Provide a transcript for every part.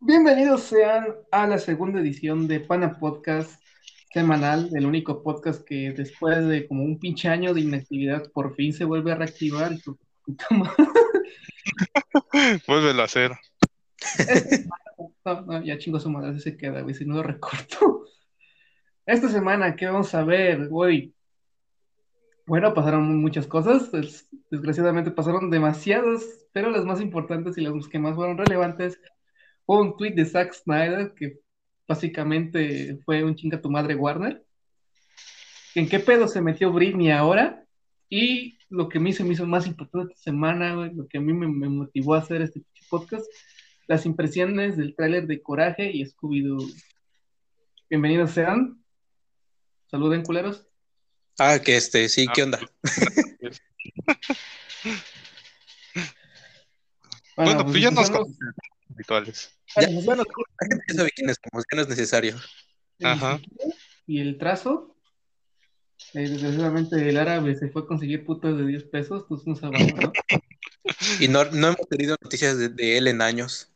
Bienvenidos sean a la segunda edición de Pana Podcast semanal, el único podcast que después de como un pinche año de inactividad por fin se vuelve a reactivar. Vuelve a hacer. No, no, ya chingo su madre, se queda, güey, si no lo recorto. Esta semana, ¿qué vamos a ver, güey? Bueno, pasaron muchas cosas, des- desgraciadamente pasaron demasiadas, pero las más importantes y las que más fueron relevantes fue un tweet de Zack Snyder que básicamente fue un chinga tu madre Warner. ¿En qué pedo se metió Britney ahora? Y lo que me hizo, me hizo más importante esta semana, lo que a mí me, motivó a hacer este podcast, las impresiones del tráiler de Coraje y Scooby-Doo. Bienvenidos sean. Saluden, culeros. Ah, que este, sí, ¿qué onda? Bueno, pues ya nos empezamos. conocen habituales. Ya, Bueno, bueno, la gente ya sabe quién es, como que no es necesario. Ajá. Y el trazo. eh, desgraciadamente el árabe se fue a conseguir putas de 10 pesos, pues no sabemos, ¿no? Y no, no hemos tenido noticias de, de él en años.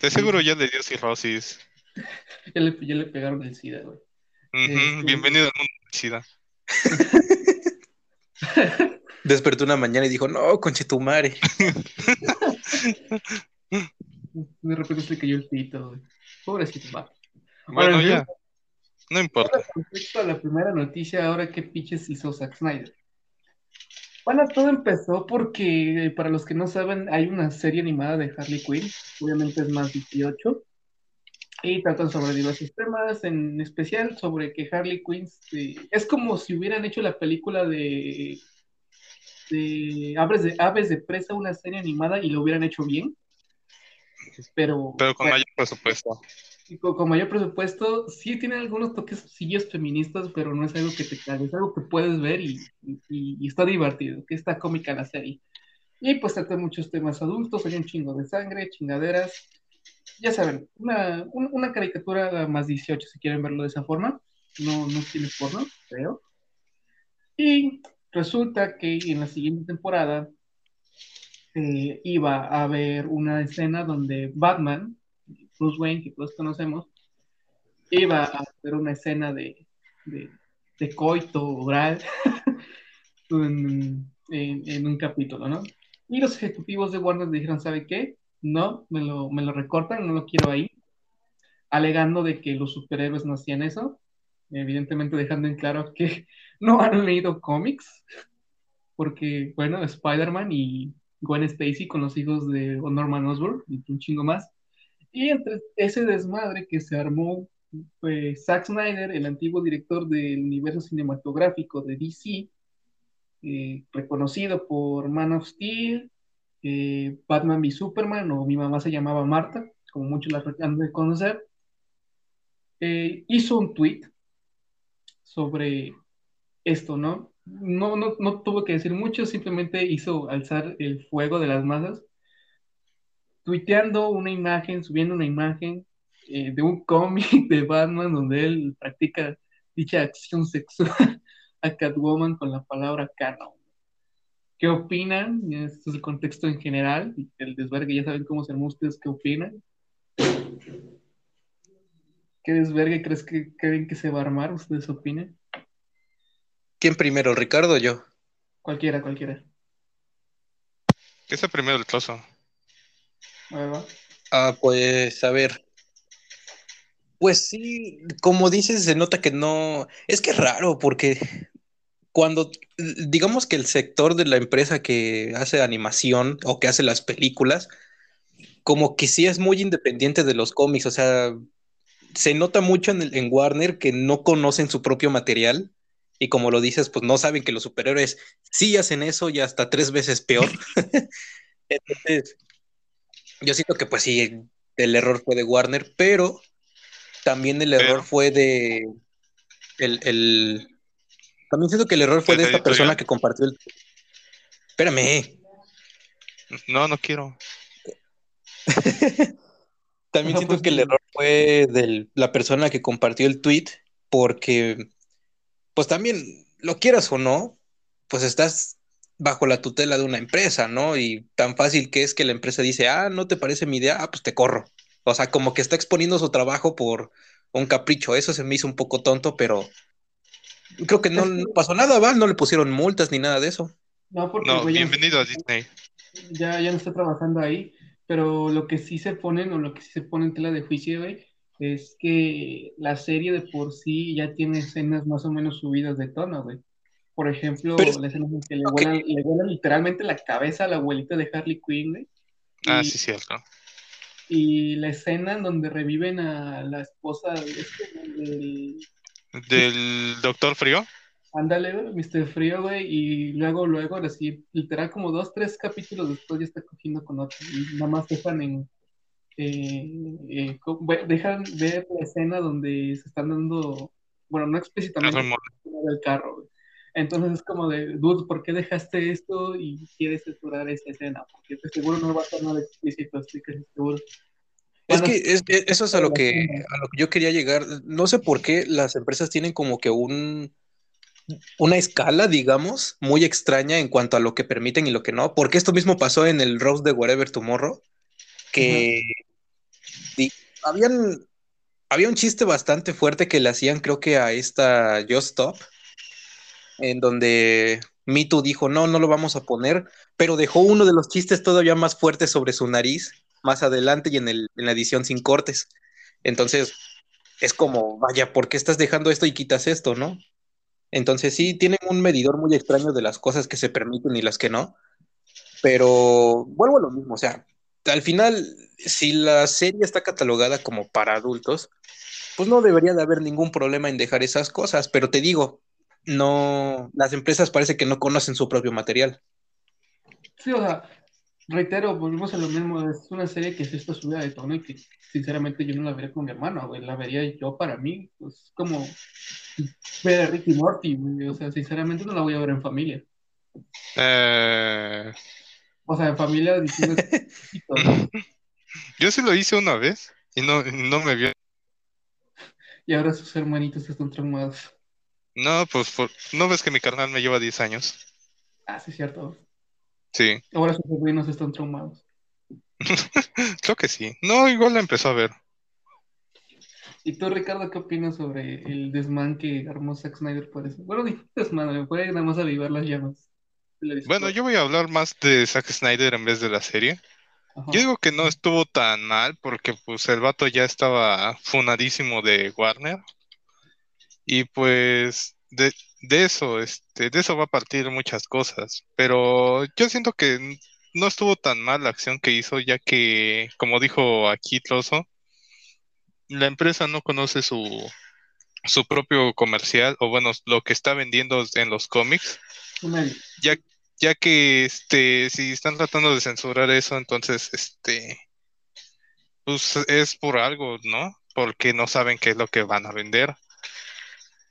De seguro ya le dio cirrosis. Ya le, ya le pegaron el SIDA, güey. Este- Bienvenido al mundo del SIDA. Despertó una mañana y dijo, no, conchetumare. De repente se cayó el pito, güey. Pobrecito, va. Bueno, en ya. No importa. Respecto a la primera noticia, ahora qué pinches hizo Zack Snyder. Bueno, todo empezó porque, para los que no saben, hay una serie animada de Harley Quinn, obviamente es más 18, y tratan sobre diversos temas, en especial sobre que Harley Quinn eh, es como si hubieran hecho la película de, de Aves de Aves de Presa, una serie animada, y lo hubieran hecho bien, pero, Pero con bueno, mayor presupuesto. y con, con mayor presupuesto, sí tiene algunos toques sillos feministas, pero no es algo que te cague, es algo que puedes ver y, y- y está divertido, que está cómica la serie. Y pues trata muchos temas adultos, hay un chingo de sangre, chingaderas, ya saben, una, un- una caricatura más 18 si quieren verlo de esa forma, no, no tiene porno, creo. Y resulta que en la siguiente temporada eh, iba a haber una escena donde Batman, Bruce Wayne, que todos conocemos, iba a hacer una escena de, de, de coito oral en, en- en un capítulo, ¿no? Y los ejecutivos de Warner dijeron, ¿sabe qué? No, me lo, me lo recortan, no lo quiero ahí, alegando de que los superhéroes no hacían eso, evidentemente dejando en claro que no han leído cómics, porque, bueno, Spider-Man y Gwen Stacy con los hijos de Norman Osborn y un chingo más. Y entre ese desmadre que se armó, pues Zack Snyder, el antiguo director del universo cinematográfico de DC, eh, reconocido por Man of Steel, eh, Batman v Superman, o mi mamá se llamaba Marta, como muchos la han de conocer, eh, hizo un tweet sobre esto, ¿no? No, no, no tuvo que decir mucho, simplemente hizo alzar el fuego de las masas tuiteando una imagen, subiendo una imagen eh, de un cómic de Batman donde él practica dicha acción sexual a Catwoman con la palabra canon. ¿Qué opinan? Este es el contexto en general, y el desvergue, ya saben cómo se armó ustedes, ¿qué opinan? ¿Qué desvergue crees que creen que se va a armar? ¿Ustedes opinan? ¿Quién primero, Ricardo o yo? Cualquiera, cualquiera. ¿Qué es el primero ver, va. Ah, pues, a ver. Pues sí, como dices, se nota que no. Es que es raro, porque cuando, digamos que el sector de la empresa que hace animación o que hace las películas, como que sí es muy independiente de los cómics, o sea, se nota mucho en, el- en Warner que no conocen su propio material y como lo dices, pues no saben que los superhéroes sí hacen eso y hasta tres veces peor. Entonces, yo siento que pues sí, el error fue de Warner, pero también el error Pero. fue de el, el- también siento que el error fue ¿De esta persona que compartió el espérame No, no quiero. también siento pues, que el error fue de la persona que compartió el tweet porque pues también lo quieras o no, pues estás bajo la tutela de una empresa, ¿no? Y tan fácil que es que la empresa dice, ah, no te parece mi idea, ah, pues te corro. O sea, como que está exponiendo su trabajo por un capricho. Eso se me hizo un poco tonto, pero creo que no, no pasó nada, ¿va? No le pusieron multas ni nada de eso. No, porque No, güey, ya, bienvenido a Disney. ya, ya no está trabajando ahí, pero lo que sí se ponen, o lo que sí se pone en tela de juicio, güey, es que la serie de por sí ya tiene escenas más o menos subidas de tono, güey. Por ejemplo, Pero la escena en que le ok. vuelan, le vuelan literalmente la cabeza a la abuelita de Harley Quinn, güey. Ah, Y- sí, cierto. Y la escena en donde reviven a la esposa de este, del, Del Doctor Frío. ándale, güey, Mr. Frío, güey, y luego, luego, así, literal, como dos, tres capítulos después ya está cogiendo con otro, y nada más dejan en, eh, eh, dejan ver la escena donde se están dando, bueno, no explícitamente, del carro, güey. Entonces es como de, dude, ¿por qué dejaste esto y quieres censurar esa escena? Porque de seguro no va a ser nada explícito, estoy casi seguro. Es que es- es- eso es a lo que, a lo que yo quería llegar. No sé por qué las empresas tienen como que un, una escala, digamos, muy extraña en cuanto a lo que permiten y lo que no. Porque esto mismo pasó en el Roast de Whatever Tomorrow, que habían, había un chiste bastante fuerte que le hacían, creo que a esta Just Stop, en donde Mito dijo, no, no lo vamos a poner, pero dejó uno de los chistes todavía más fuertes sobre su nariz más adelante y en, el, en la edición sin cortes. Entonces, es como, vaya, ¿por qué estás dejando esto y quitas esto, no? Entonces, sí, tienen un medidor muy extraño de las cosas que se permiten y las que no. Pero vuelvo a lo mismo, o sea, al final, si la serie está catalogada como para adultos, pues no debería de haber ningún problema en dejar esas cosas, pero te digo, no, las empresas parece que no conocen su propio material. Sí, o sea, reitero, volvemos a lo mismo, es una serie que sí está subida de tono y que sinceramente yo no la vería con mi hermano, güey, la vería yo para mí, pues como ver a Ricky Morty, güey, o sea, sinceramente no la voy a ver en familia, Eh, o sea, en familia diciendo, ¿no? yo sí lo hice una vez y no, no me vio. y ahora sus hermanitos están traumados. No, pues por- no ves que mi carnal me lleva 10 años. Ah, sí, es cierto, Sí, ahora sus sobrinos están traumados. creo que sí. No, igual la empezó a ver. ¿Y tú, Ricardo, qué opinas sobre el desmán que armó Zack Snyder por eso? Bueno, ni desmán, fue nada más avivar las llamas. Bueno, yo voy a hablar más de Zack Snyder en vez de la serie. Ajá. Yo digo que no estuvo tan mal porque pues el vato ya estaba funadísimo de Warner. Y pues de, de eso, este, de eso va a partir muchas cosas. Pero yo siento que no estuvo tan mal la acción que hizo, ya que, como dijo aquí Trozo, la empresa no conoce su, su propio comercial, o bueno, lo que está vendiendo en los cómics ya, ya que este, si están tratando de censurar eso, entonces este, pues es por algo, ¿no? Porque no saben qué es lo que van a vender.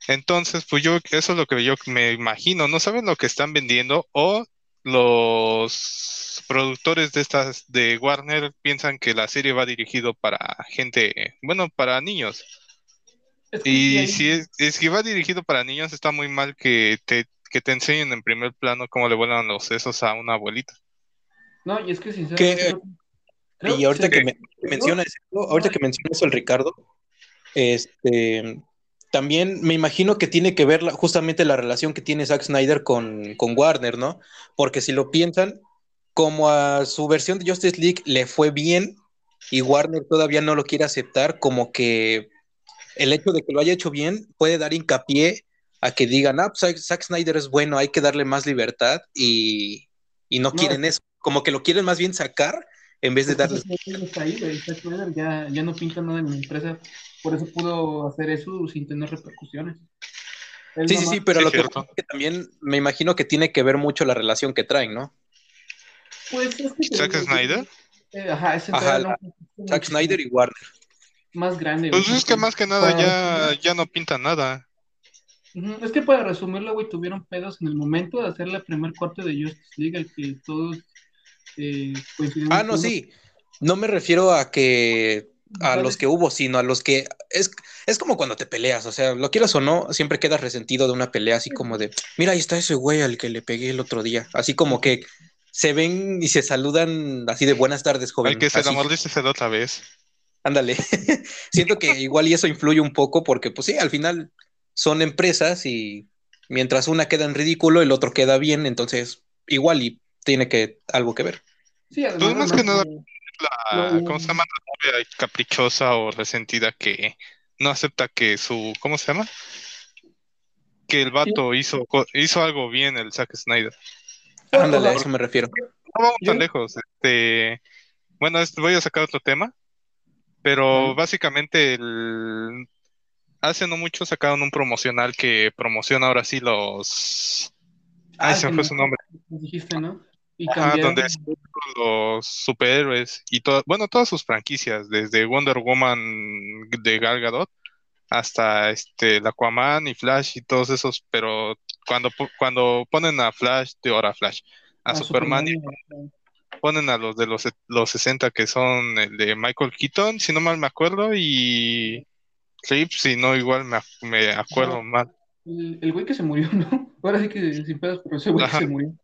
Entonces, pues yo, eso es lo que yo me imagino, no saben lo que están vendiendo o los productores de estas de Warner piensan que la serie va dirigido para gente, bueno, para niños. Es que sí Y hay- si es, es que va dirigido para niños, está muy mal que te, que te enseñen en primer plano cómo le vuelan los sesos a una abuelita. No, y es que sinceramente. Y ahorita que, me- que menciona eso, ahorita que menciona eso el Ricardo, este, también me imagino que tiene que ver la- justamente la relación que tiene Zack Snyder con, con Warner, ¿no? Porque si lo piensan, como a su versión de Justice League le fue bien y Warner todavía no lo quiere aceptar, como que el hecho de que lo haya hecho bien puede dar hincapié a que digan, ah, pues Zack- Snyder es bueno, hay que darle más libertad y, y no No, quieren eso, como que lo quieren más bien sacar en vez de darle ya, ya no pinta nada en la empresa. Por eso pudo hacer eso sin tener repercusiones. Él Sí, sí, nomás- sí, pero Sí, lo que, cierto. que también me imagino que tiene que ver mucho la relación que traen, ¿no? Pues es que. ¿Zack Snyder? Eh, ajá, es Ajá, la- contexto Zack Snyder y Warner. Más grande. Pues güey, es que más que nada para ya, ya no pinta nada. Es que para resumirlo, güey, tuvieron pedos en el momento de hacer la primer corte de Justice League, el que todos eh, Ah, no, todos. sí. No me refiero a que a los que hubo, sino a los que es, es como cuando te peleas, o sea, lo quieras o no, siempre quedas resentido de una pelea, así como de, mira, ahí está ese güey al que le pegué el otro día, así como que se ven y se saludan así de buenas tardes, joven. Hay que se Así. la otra vez. Ándale. Siento que igual y eso influye un poco porque, pues sí, al final son empresas y mientras una queda en ridículo, el otro queda bien, entonces igual y tiene que algo que ver. Sí, Pues más que nada- eh, La, No, ¿Cómo se llama? La novia caprichosa o resentida que no acepta que su, ¿cómo se llama? Que el vato hizo, hizo algo bien el Zack Snyder. Ándale, a eso me refiero. No vamos tan lejos. Este, bueno, voy a sacar otro tema, pero básicamente el, hace no mucho sacaron un promocional que promociona ahora sí los, Ah, se me fue su nombre, dijiste, ¿no? Y Ajá, donde los superhéroes y todo, bueno, todas sus franquicias, desde Wonder Woman de Gal Gadot hasta este el Aquaman y Flash y todos esos, pero cuando cuando ponen a Flash, de ahora Flash, a a Superman y Superman y- ponen a los de los, los 60 que son el de Michael Keaton, si no mal me acuerdo, y Reeves, si no igual me, ac- me acuerdo mal. El, el güey que se murió, ¿no? Ahora sí que sin pedos, pero ese güey que se murió.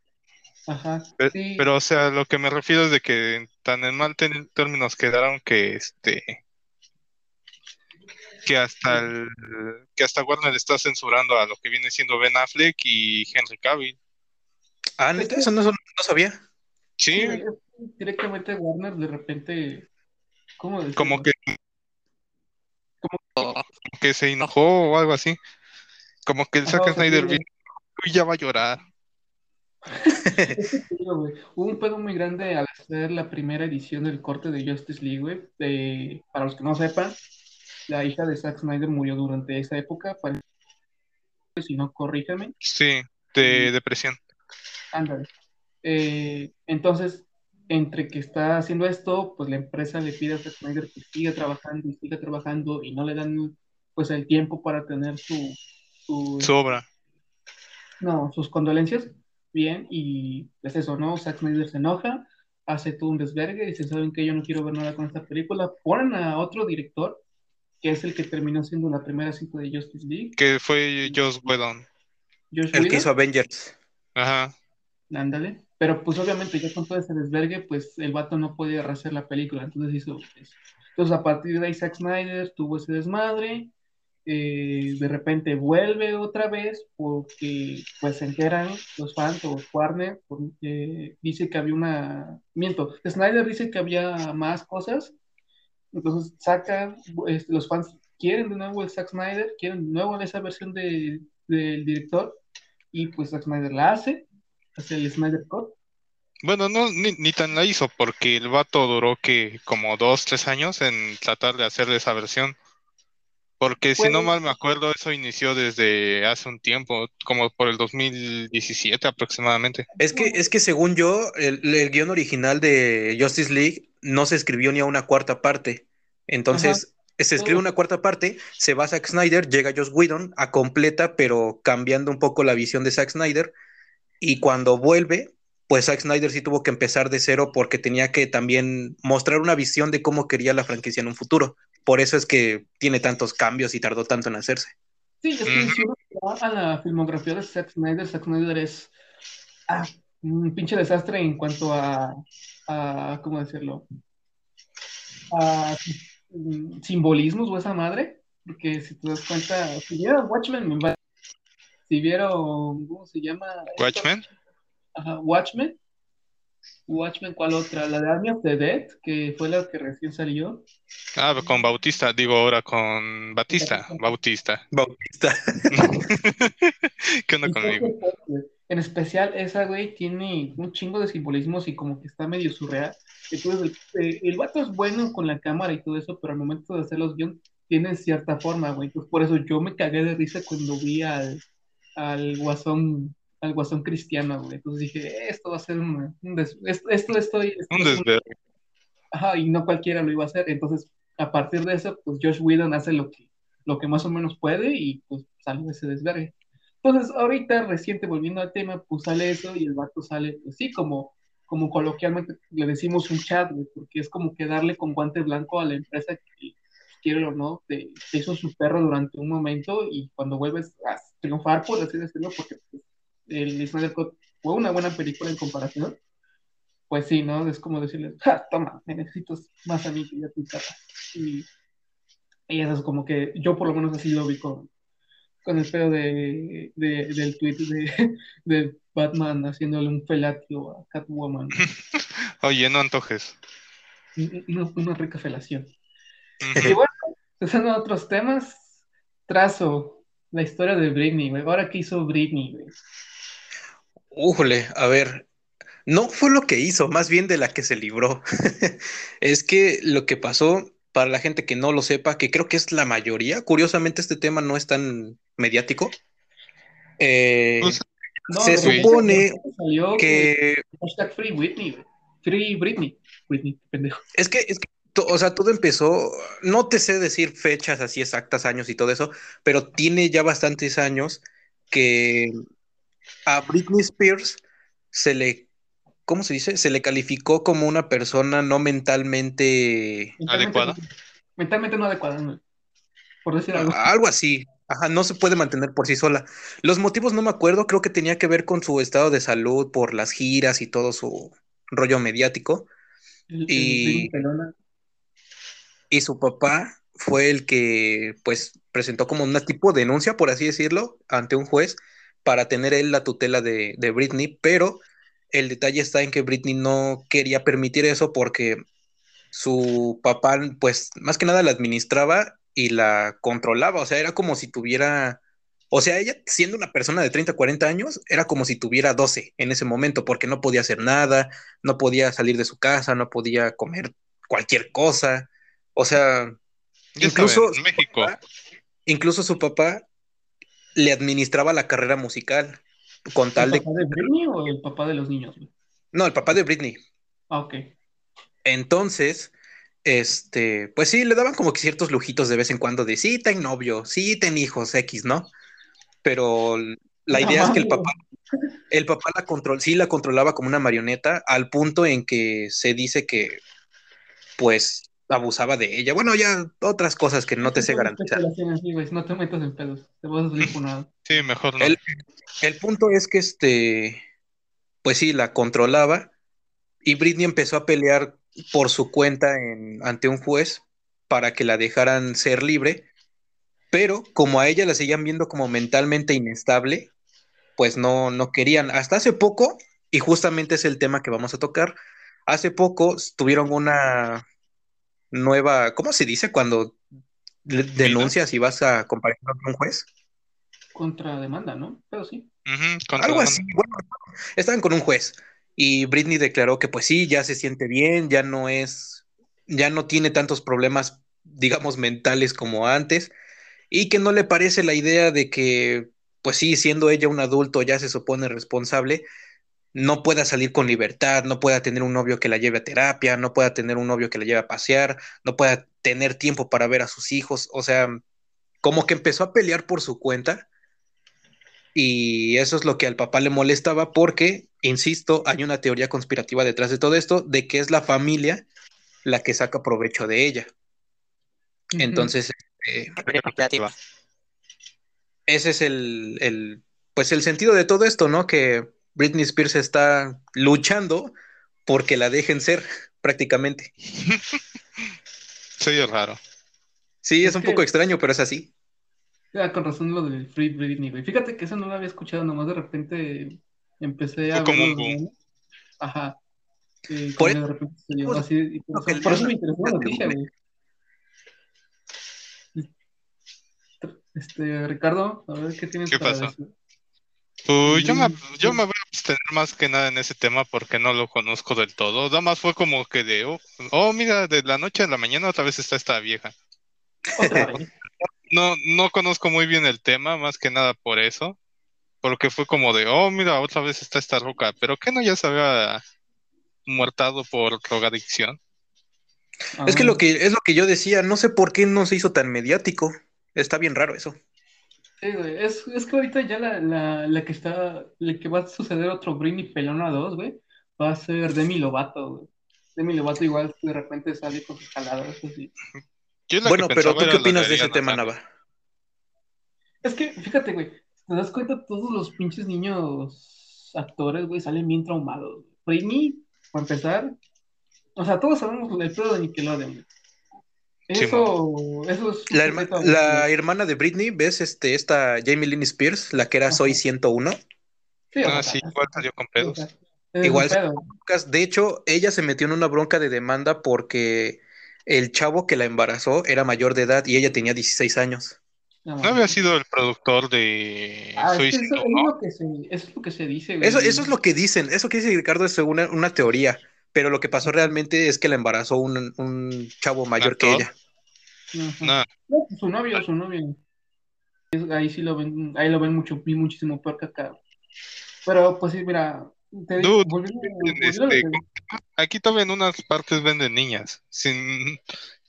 Ajá. Pe- Sí. Pero, o sea, lo que me refiero es de que tan en mal términos quedaron que este que hasta el que hasta Warner está censurando a lo que viene siendo Ben Affleck y Henry Cavill. Ah, neta, eso no, no sabía. Sí, directamente Warner de repente, ¿cómo decirlo? como que como que se enojó o algo así. Como que el Zack Snyder y ya va a llorar. Es que te digo, güey, Hubo un pedo muy grande al hacer la primera edición del corte de Justice League, güey. De- para los que no sepan, la hija de Zack Snyder murió durante esa época. para- Si no, corríjame. Sí, de depresión. Ándale. Eh, entonces, entre que está haciendo esto, pues la empresa le pide a Zack Snyder que siga trabajando y siga trabajando y no le dan pues el tiempo para tener su, su, Su obra. no, sus condolencias. Bien, y es eso, ¿no? Zack Snyder se enoja, hace todo un desvergue, dice, ¿saben que Yo no quiero ver nada con esta película. Ponen a otro director, que es el que terminó siendo la primera cinta de Justice League, Que fue Joss Whedon. Josh El que hizo Avengers. Ajá. Ándale. Pero pues obviamente ya con todo ese desvergue, pues el vato no podía rehacer la película, entonces hizo eso. Entonces a partir de ahí Zack Snyder tuvo ese desmadre, eh, de repente vuelve otra vez porque pues se enteran los fans o Warner, porque dice que había una... Miento, Snyder dice que había más cosas, entonces sacan, los fans quieren de nuevo el Zack Snyder, quieren de nuevo esa versión de- del director y pues Zack Snyder la hace, hace el Snyder Cut. Bueno, no, ni, ni tan la hizo, porque el vato duró que como dos, tres años en tratar de hacer esa versión. Porque si no Pues- mal me acuerdo, eso inició desde hace un tiempo, como por el 2017 aproximadamente. Es que, es que según yo, el, el guion original de Justice League no se escribió ni a una cuarta parte. Entonces, se escribe Todo. una cuarta parte, se va Zack Snyder, llega Joss Whedon a completa, pero cambiando un poco la visión de Zack Snyder. Y cuando vuelve, pues Zack Snyder sí tuvo que empezar de cero porque tenía que también mostrar una visión de cómo quería la franquicia en un futuro. Por eso es que tiene tantos cambios y tardó tanto en hacerse. Sí, es que Ujú. si uno va a la filmografía de Zack Snyder, Zack Snyder es ah, un pinche desastre en cuanto a, a ¿cómo decirlo? A simbolismos o esa madre, porque si te das cuenta, si vieron Watchmen, me va- si vieron, ¿cómo se llama? Watchmen. Ajá, Watchmen. Watchmen, ¿cuál otra? La de Army of the Dead, que fue la que recién salió. Ah, con Bautista, digo ahora con Batista, Bautista. Bautista. ¿Qué onda conmigo? pues, En especial, esa güey tiene un chingo de simbolismos y como que está medio surreal. Entonces, el, eh, el vato es bueno con la cámara y todo eso, pero al momento de hacer los guiones, tiene cierta forma, güey. Entonces, por eso yo me cagué de risa cuando vi al, al guasón, al guasón cristiano, güey. Entonces dije, "Eh, esto va a ser una- un des- esto, esto estoy, esto Un es un- desvergue. Ajá, y no cualquiera lo iba a hacer. Entonces, a partir de eso, pues Josh Whedon hace lo que, lo que más o menos puede y pues sale ese desvergue. Entonces, ahorita, reciente, volviendo al tema, pues sale eso y el vato sale, pues sí, como, como coloquialmente le decimos un chat, güey, porque es como que darle con guante blanco a la empresa que quiere o no, te, hizo su perro durante un momento y cuando vuelves a triunfar, por así decirlo, porque pues, el Snyder Cut fue una buena película en comparación, pues sí, ¿no? Es como decirle, ja, toma, me necesito más a mí que ya tu casa. Y, y eso es como que yo por lo menos así lo vi con, con el pedo de, del tweet de, de, Batman haciéndole un felatio a Catwoman. Oye, no antojes. Una, rica felación. Y bueno, pasando a otros temas, trazo la historia de Britney, güey. Ahora, ¿qué hizo Britney, güey? Újole, a ver, no fue lo que hizo, más bien de la que se libró. es que lo que pasó, para la gente que no lo sepa, que creo que es la mayoría, curiosamente este tema no es tan mediático. Eh, pues, se supone que... Free Britney, Free Britney. Britney, pendejo. Es que, es que o sea, todo empezó, no te sé decir fechas así exactas, años y todo eso, pero tiene ya bastantes años que a Britney Spears se le, ¿cómo se dice? Se le calificó como una persona no mentalmente adecuada. Mentalmente no adecuada, por decir algo. Algo así. Ajá, no se puede mantener por sí sola. Los motivos no me acuerdo, creo que tenía que ver con su estado de salud por las giras y todo su rollo mediático. y, y su papá fue el que pues presentó como un tipo de denuncia, por así decirlo, ante un juez para tener él la tutela de, de Britney, pero el detalle está en que Britney no quería permitir eso porque su papá, pues más que nada la administraba y la controlaba, o sea, era como si tuviera, o sea, ella siendo una persona de 30, 40 años, era como si tuviera 12 en ese momento, porque no podía hacer nada, no podía salir de su casa, no podía comer cualquier cosa, o sea, incluso, México. incluso su papá le administraba la carrera musical con tal ¿El papá de... Britney o el papá de los niños? No, el papá de Britney. Ah, ok. Entonces, este, pues sí, le daban como que ciertos lujitos de vez en cuando de sí, ten novio, sí, ten hijos X, ¿no? Pero la idea es que el papá, el papá la control, sí la controlaba como una marioneta al punto en que se dice que, pues, abusaba de ella. Bueno, ya otras cosas que no te sé garantizar. No te metas en pedos, te vas a Sí, mejor no. El, el, punto es que este, pues sí, la controlaba y Britney empezó a pelear por su cuenta en, ante un juez para que la dejaran ser libre, pero como a ella la seguían viendo como mentalmente inestable, pues no, no querían. Hasta hace poco, y justamente es el tema que vamos a tocar, hace poco tuvieron una nueva, ¿cómo se dice cuando denuncias y vas a comparecer con un juez? Contrademanda, ¿no? Pero sí. Algo así. Bueno, estaban con un juez y Britney declaró que pues sí, ya se siente bien, ya no es, ya no tiene tantos problemas, digamos, mentales como antes y que no le parece la idea de que, pues sí, siendo ella un adulto ya se supone responsable, no pueda salir con libertad, no pueda tener un novio que la lleve a terapia, no pueda tener un novio que la lleve a pasear, no pueda tener tiempo para ver a sus hijos, o sea, como que empezó a pelear por su cuenta y eso es lo que al papá le molestaba porque, insisto, hay una teoría conspirativa detrás de todo esto, de que es la familia la que saca provecho de ella. Entonces, este, ese es el, el, pues el sentido de todo esto, ¿no? Que Britney Spears está luchando porque la dejen ser, prácticamente. Soy raro. Sí, es, un poco extraño, pero es así. Ya, con razón lo del Free Britney, güey. Fíjate que eso no lo había escuchado, nomás de repente empecé a... Como un Ajá. por, de repente se por, así, por, eso me interesó la noticia, güey. Este, Ricardo, a ver qué tienes ¿Qué para Decir? Pues yo me, yo me voy a abstener más que nada en ese tema porque no lo conozco del todo. Nada más fue como que de, oh, oh mira, de la noche a la mañana otra vez está esta vieja. no, no conozco muy bien el tema, más que nada por eso. Porque fue como de, oh, mira, otra vez está esta roca. Pero que no ya se había muertado por drogadicción. Es que lo que es lo que yo decía, no sé por qué no se hizo tan mediático. Está bien raro eso. Sí, güey. Es, es que ahorita ya la, la, la, que está, la que va a suceder otro Britney Pelona 2, güey, va a ser Demi Lovato, güey. Demi Lovato igual de repente sale con sus jaladas así. Bueno, pero ¿tú qué opinas de ese tema. Nava? Es que, fíjate, güey, te das cuenta, todos los pinches niños actores, güey, salen bien traumados. Britney, para empezar, o sea, todos sabemos el pedo de Nickelodeon, güey. Eso, eso es La, herma- hermana de Britney, ¿ves? Este, esta Jamie Lynn Spears, la que era Soy 101. Sí, Ah, sí, igual salió con pedos. es Igual. De hecho, ella se metió en una bronca de demanda porque el chavo que la embarazó era mayor de edad y ella tenía 16 años. No, ¿No había sido el productor de Ah, es Soy que eso, eso 101? es lo que se, eso es lo que se dice. Eso, eso es lo que dicen, eso que dice Ricardo es una, una teoría, pero lo que pasó realmente es que la embarazó un, un chavo mayor que ella. No, No, pues, su novio, su novio. Ahí sí lo ven, ahí lo ven mucho, muchísimo peor que acá. Pero, pues sí, mira, te Dude, volviendo, este, aquí todavía en unas partes venden niñas, sin,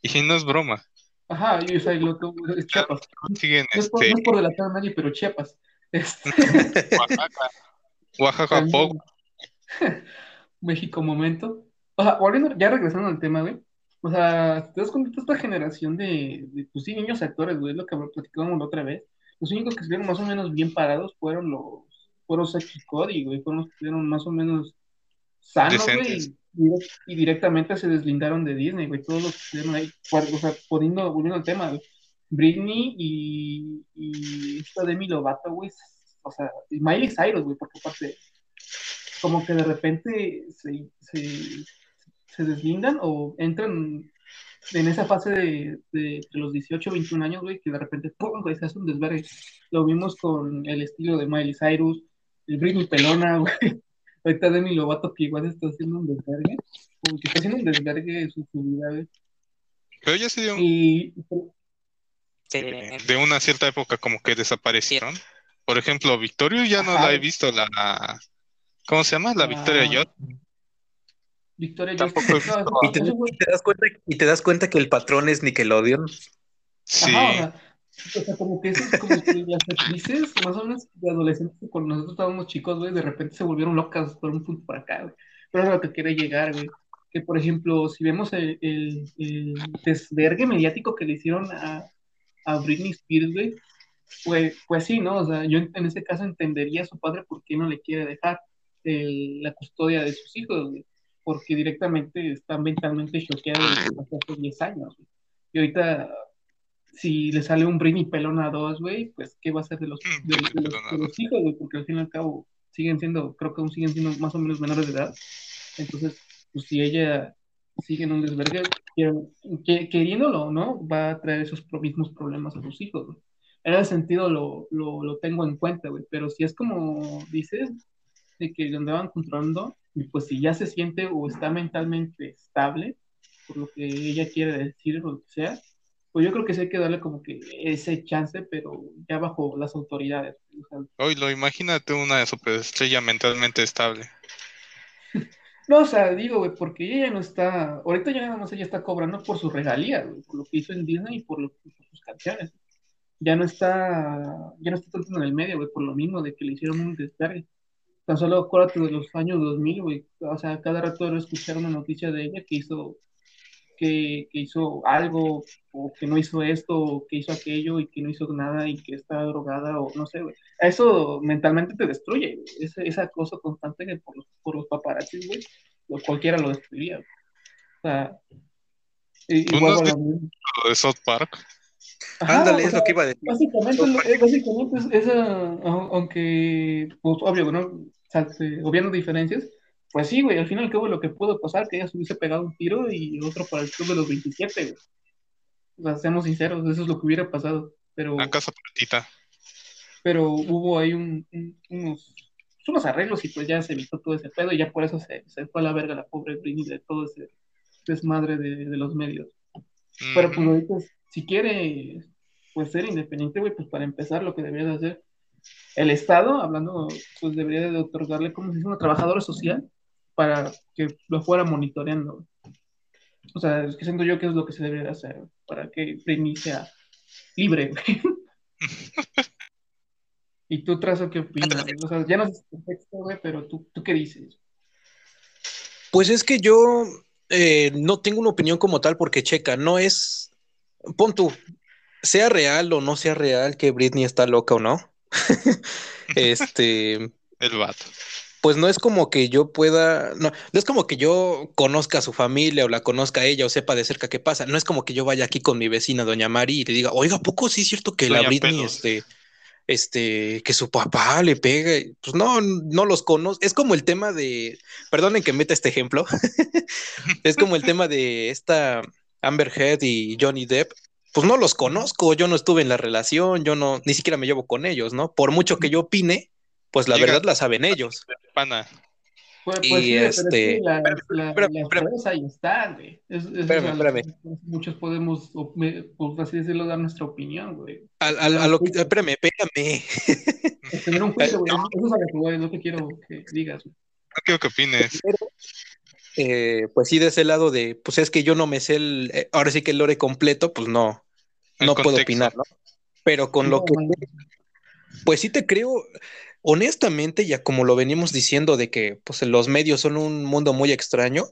y no es broma. Ajá, y, o sea, lo que- es Chiapas. Siguen No es por, este, no es por delatar a nadie, pero Chiapas. Este, Oaxaca, Oaxaca. México momento. O sea, volviendo, ya regresando al tema, güey. O sea, si te das cuenta, esta generación de, de, pues sí, niños actores, güey, es lo que platicábamos la otra vez. Los únicos que estuvieron más o menos bien parados fueron los, fueron Saki Cody, güey, fueron los que estuvieron más o menos sanos, güey, y, y directamente se deslindaron de Disney, güey, todos los que estuvieron ahí, o sea, poniendo, volviendo al tema, güey. Britney y, y esta Demi Lovato, güey, o sea, y Miley Cyrus, güey, porque aparte, como que de repente se, se, se deslindan o entran en esa fase de, de, de los 18 21 años, güey, que de repente, ¡pum!, güey, se hace un desvergue. Lo vimos con el estilo de Miley Cyrus, el Britney Pelona, güey. Ahorita Demi Lovato que igual está haciendo un desvergue, como que está haciendo un desvergue de su, su vida, güey. Pero ya se dio Y, de, una cierta época como que desaparecieron. Por ejemplo, Victorio ya no Ajá. la he visto, la... ¿Cómo se llama? La Victoria Ah. Victoria Tampoco no, a- Y te, y das cuenta, y te das cuenta que el patrón es Nickelodeon. Sí, Ajá, o sea, o sea, como que eso es como que las actrices, más o menos de adolescentes, que cuando nosotros estábamos chicos, güey, de repente se volvieron locas por un punto para acá, güey. Pero es lo que quiere llegar, güey. Que, por ejemplo, si vemos el, el, el desvergue mediático que le hicieron a, a Britney Spears, güey, pues, pues sí, ¿no? O sea, yo en, en ese caso entendería a su padre por qué no le quiere dejar el- la custodia de sus hijos, güey. Porque directamente está mentalmente choqueado desde pasó hace 10 años, güey. Y ahorita si le sale un Britney Pelona 2, güey, pues ¿qué va a ser de los, de, de los, de los hijos, güey? Porque al fin y al cabo siguen siendo, creo que aún siguen siendo más o menos menores de edad. Entonces, pues si ella sigue en un desvergue, que- que- queriéndolo o no, va a traer esos mismos problemas a sus hijos, güey. En ese sentido lo, lo, lo tengo en cuenta, güey. Pero si es como dices, de que andaban controlando, y pues si ya se siente o está mentalmente estable, por lo que ella quiere decir o lo que sea, pues yo creo que sí hay que darle como que ese chance, pero ya bajo las autoridades. Hoy lo imagínate una superestrella mentalmente estable. no, o sea, digo, güey, porque ella ya no está, ahorita ya nada más ella está cobrando por sus regalías, güey, por lo que hizo en Disney y por, lo- por sus canciones. Ya no está, ya no está tanto en el medio, güey, por lo mismo de que le hicieron un desvergue. Tan solo acuérdate de los años 2000, güey, o sea, cada rato era escuchar una noticia de ella que hizo, que, que hizo algo, o que no hizo esto, o que hizo aquello, y que no hizo nada, y que está drogada, o no sé, güey. Eso mentalmente te destruye, güey. Esa cosa constante que por los, por los paparazzis, güey, lo- cualquiera lo destruiría. güey. O sea, y- ¿Tú y no mismo. Lo de South Park. Ajá, Ándale, o es sea, lo que iba a decir. Básicamente, eh, básicamente es au- aunque, pues obvio, ¿no? Salte- obviando diferencias, pues sí, güey, al final al cabo lo que pudo pasar, que ella se hubiese pegado un tiro y otro para el club de los 27, güey. O sea, seamos sinceros, eso es lo que hubiera pasado, pero, La casa platita. pero hubo ahí un- un- unos, unos arreglos y pues ya se evitó todo ese pedo y ya por eso se, se fue a la verga la pobre Britney de todo ese desmadre de, de los medios. Pero pues ahorita, si quiere pues ser independiente, güey, pues para empezar lo que debería de hacer el Estado, hablando, pues debería de otorgarle, como se dice, una trabajadora social para que lo fuera monitoreando. O sea, es que siento yo que es lo que se debería de hacer para que Britney sea libre, güey. ¿Y tú, Trazo, qué opinas? O sea, ya no es contexto, güey, pero tú, ¿tú qué dices? Pues es que yo eh, no tengo una opinión como tal porque checa, no es, pon tú, sea real o no sea real que Britney está loca o no. este... El vato. Pues no es como que yo pueda, no, no es como que yo conozca a su familia o la conozca a ella o sepa de cerca qué pasa. No es como que yo vaya aquí con mi vecina, doña Mari, y le diga, oiga, ¿a poco sí es cierto que la Britney, Pelos. este, este, que su papá le pega? Pues no, no los conozco. Es como el tema de, perdonen que meta este ejemplo, es como el tema de esta Amber Heard y Johnny Depp. Pues no los conozco, yo no estuve en la relación, yo no, ni siquiera me llevo con ellos, ¿no? Por mucho que yo opine, pues la Llega- verdad la saben ellos. Pana. Pues, Y pues sí, pero es este- que la- espérame, la- espérame, espérame. pruebas ahí están, güey. Es, es Espérame, a lo espérame. que Muchos podemos, por así decirlo, dar nuestra opinión, güey. Al- al- a lo que- espérame, espérame. Es tener un juicio, güey. Eso es a lo que lo que quiero que digas, güey. No quiero que opines. Eh, pues sí, de ese lado de, pues es que yo no me sé el, eh, ahora sí que el lore completo, pues no, El no puedo opinar, ¿no? Pero con lo que, pues sí te creo, honestamente, ya como lo venimos diciendo de que pues los medios son un mundo muy extraño,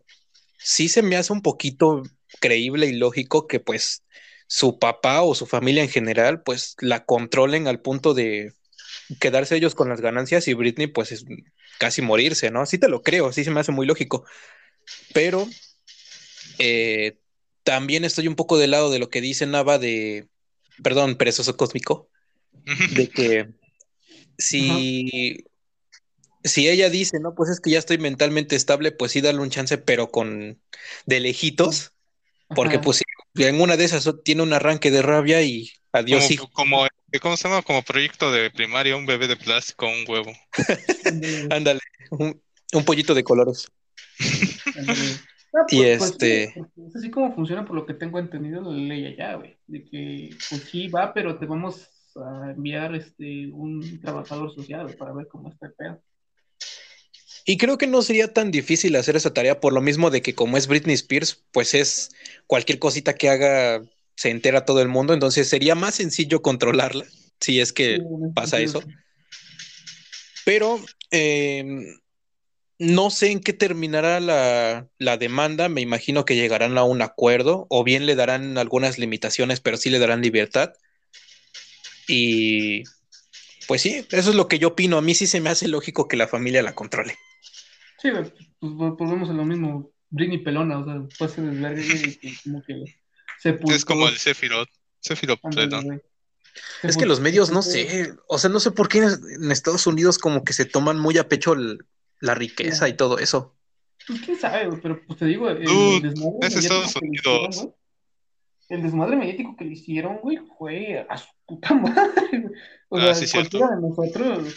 sí se me hace un poquito creíble y lógico que pues su papá o su familia en general pues la controlen al punto de quedarse ellos con las ganancias y Britney pues es casi morirse, ¿no? Sí te lo creo, sí se me hace muy lógico, pero eh, también estoy un poco del lado de lo que dice Nava de, perdón, perezoso cósmico, de que si, si ella dice, no, pues es que ya estoy mentalmente estable, pues sí, darle un chance, pero con de lejitos, porque Ajá. pues sí, en una de esas tiene un arranque de rabia y adiós, Como, hijo. como, ¿cómo se llama? Como proyecto de primaria, un bebé de plástico, un huevo. Ándale, Ándale, un, un pollito de colores. Ah, Y pues- pues este- es así como funciona, por lo que tengo entendido, la ley allá, güey. De que, pues sí, va, pero te vamos a enviar este un trabajador social, para ver cómo está el pedo. Y creo que no sería tan difícil hacer esa tarea por lo mismo de que como es Britney Spears, pues es cualquier cosita que haga se entera todo el mundo, entonces sería más sencillo controlarla si es que Sí, pasa eso. sí. Pero eh, no sé en qué terminará la, la demanda. Me imagino que llegarán a un acuerdo o bien le darán algunas limitaciones, pero sí le darán libertad. Y pues sí, eso es lo que yo opino. A mí sí se me hace lógico que la familia la controle. Sí, pues vol- volvemos a lo mismo. Britney pelona, o sea, después se desverga güey, y como que sepultó. Es como el Sephiroth. Sephiroth pleno. Es que los medios, no sé, o sea, no sé por qué en Estados Unidos como que se toman muy a pecho el- la riqueza y todo eso. Pues quién sabe, güey, pero pues te digo, el, Dude, desmadre es mediático Estados Unidos. hicieron, güey, el desmadre mediático que le hicieron, güey, fue a su puta madre, güey. O Ah, sea, sí, cierto. cualquiera de nosotros